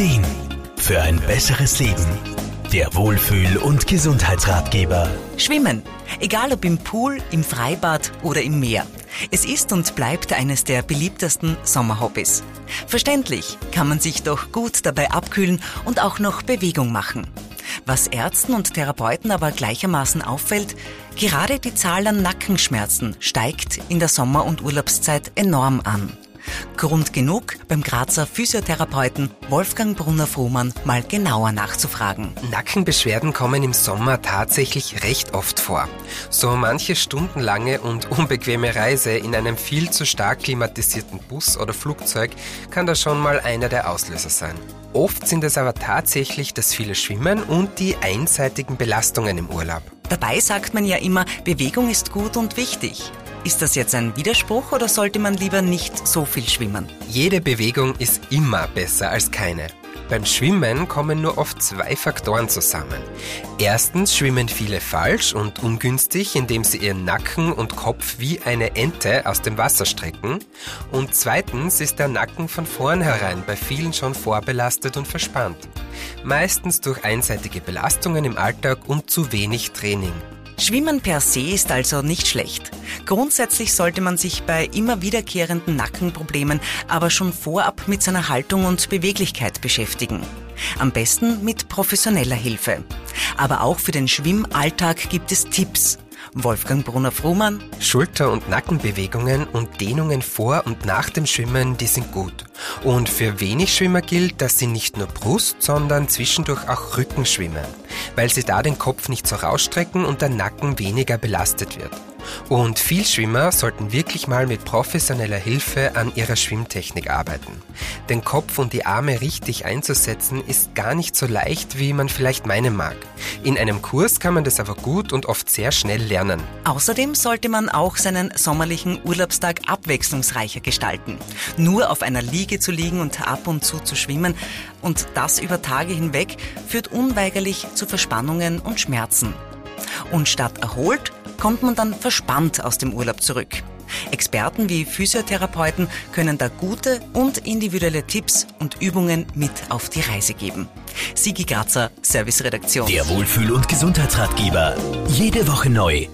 Ideen für ein besseres Leben. Der Wohlfühl- und Gesundheitsratgeber. Schwimmen. Egal ob im Pool, im Freibad oder im Meer. Es ist und bleibt eines der beliebtesten Sommerhobbys. Verständlich kann man sich doch gut dabei abkühlen und auch noch Bewegung machen. Was Ärzten und Therapeuten aber gleichermaßen auffällt, gerade die Zahl an Nackenschmerzen steigt in der Sommer- und Urlaubszeit enorm an. Grund genug, beim Grazer Physiotherapeuten Wolfgang Brunner-Frohmann mal genauer nachzufragen. Nackenbeschwerden kommen im Sommer tatsächlich recht oft vor. So manche stundenlange und unbequeme Reise in einem viel zu stark klimatisierten Bus oder Flugzeug kann da schon mal einer der Auslöser sein. Oft sind es aber tatsächlich das viele Schwimmen und die einseitigen Belastungen im Urlaub. Dabei sagt man ja immer, Bewegung ist gut und wichtig. Ist das jetzt ein Widerspruch oder sollte man lieber nicht so viel schwimmen? Jede Bewegung ist immer besser als keine. Beim Schwimmen kommen nur oft zwei Faktoren zusammen. Erstens schwimmen viele falsch und ungünstig, indem sie ihren Nacken und Kopf wie eine Ente aus dem Wasser strecken. Und zweitens ist der Nacken von vornherein bei vielen schon vorbelastet und verspannt. Meistens durch einseitige Belastungen im Alltag und zu wenig Training. Schwimmen per se ist also nicht schlecht. Grundsätzlich sollte man sich bei immer wiederkehrenden Nackenproblemen aber schon vorab mit seiner Haltung und Beweglichkeit beschäftigen. Am besten mit professioneller Hilfe. Aber auch für den Schwimmalltag gibt es Tipps. Wolfgang Brunner-Frumann. Schulter- und Nackenbewegungen und Dehnungen vor und nach dem Schwimmen, die sind gut. Und für wenig Schwimmer gilt, dass sie nicht nur Brust, sondern zwischendurch auch Rücken schwimmen, weil sie da den Kopf nicht so rausstrecken und der Nacken weniger belastet wird. Und Vielschwimmer sollten wirklich mal mit professioneller Hilfe an ihrer Schwimmtechnik arbeiten. Den Kopf und die Arme richtig einzusetzen ist gar nicht so leicht, wie man vielleicht meinen mag. In einem Kurs kann man das aber gut und oft sehr schnell lernen. Außerdem sollte man auch seinen sommerlichen Urlaubstag abwechslungsreicher gestalten. Nur auf einer Liege zu liegen und ab und zu zu schwimmen und das über Tage hinweg führt unweigerlich zu Verspannungen und Schmerzen. Und statt erholt kommt man dann verspannt aus dem Urlaub zurück. Experten wie Physiotherapeuten können da gute und individuelle Tipps und Übungen mit auf die Reise geben. Sigi Grazer, Serviceredaktion. Der Wohlfühl- und Gesundheitsratgeber. Jede Woche neu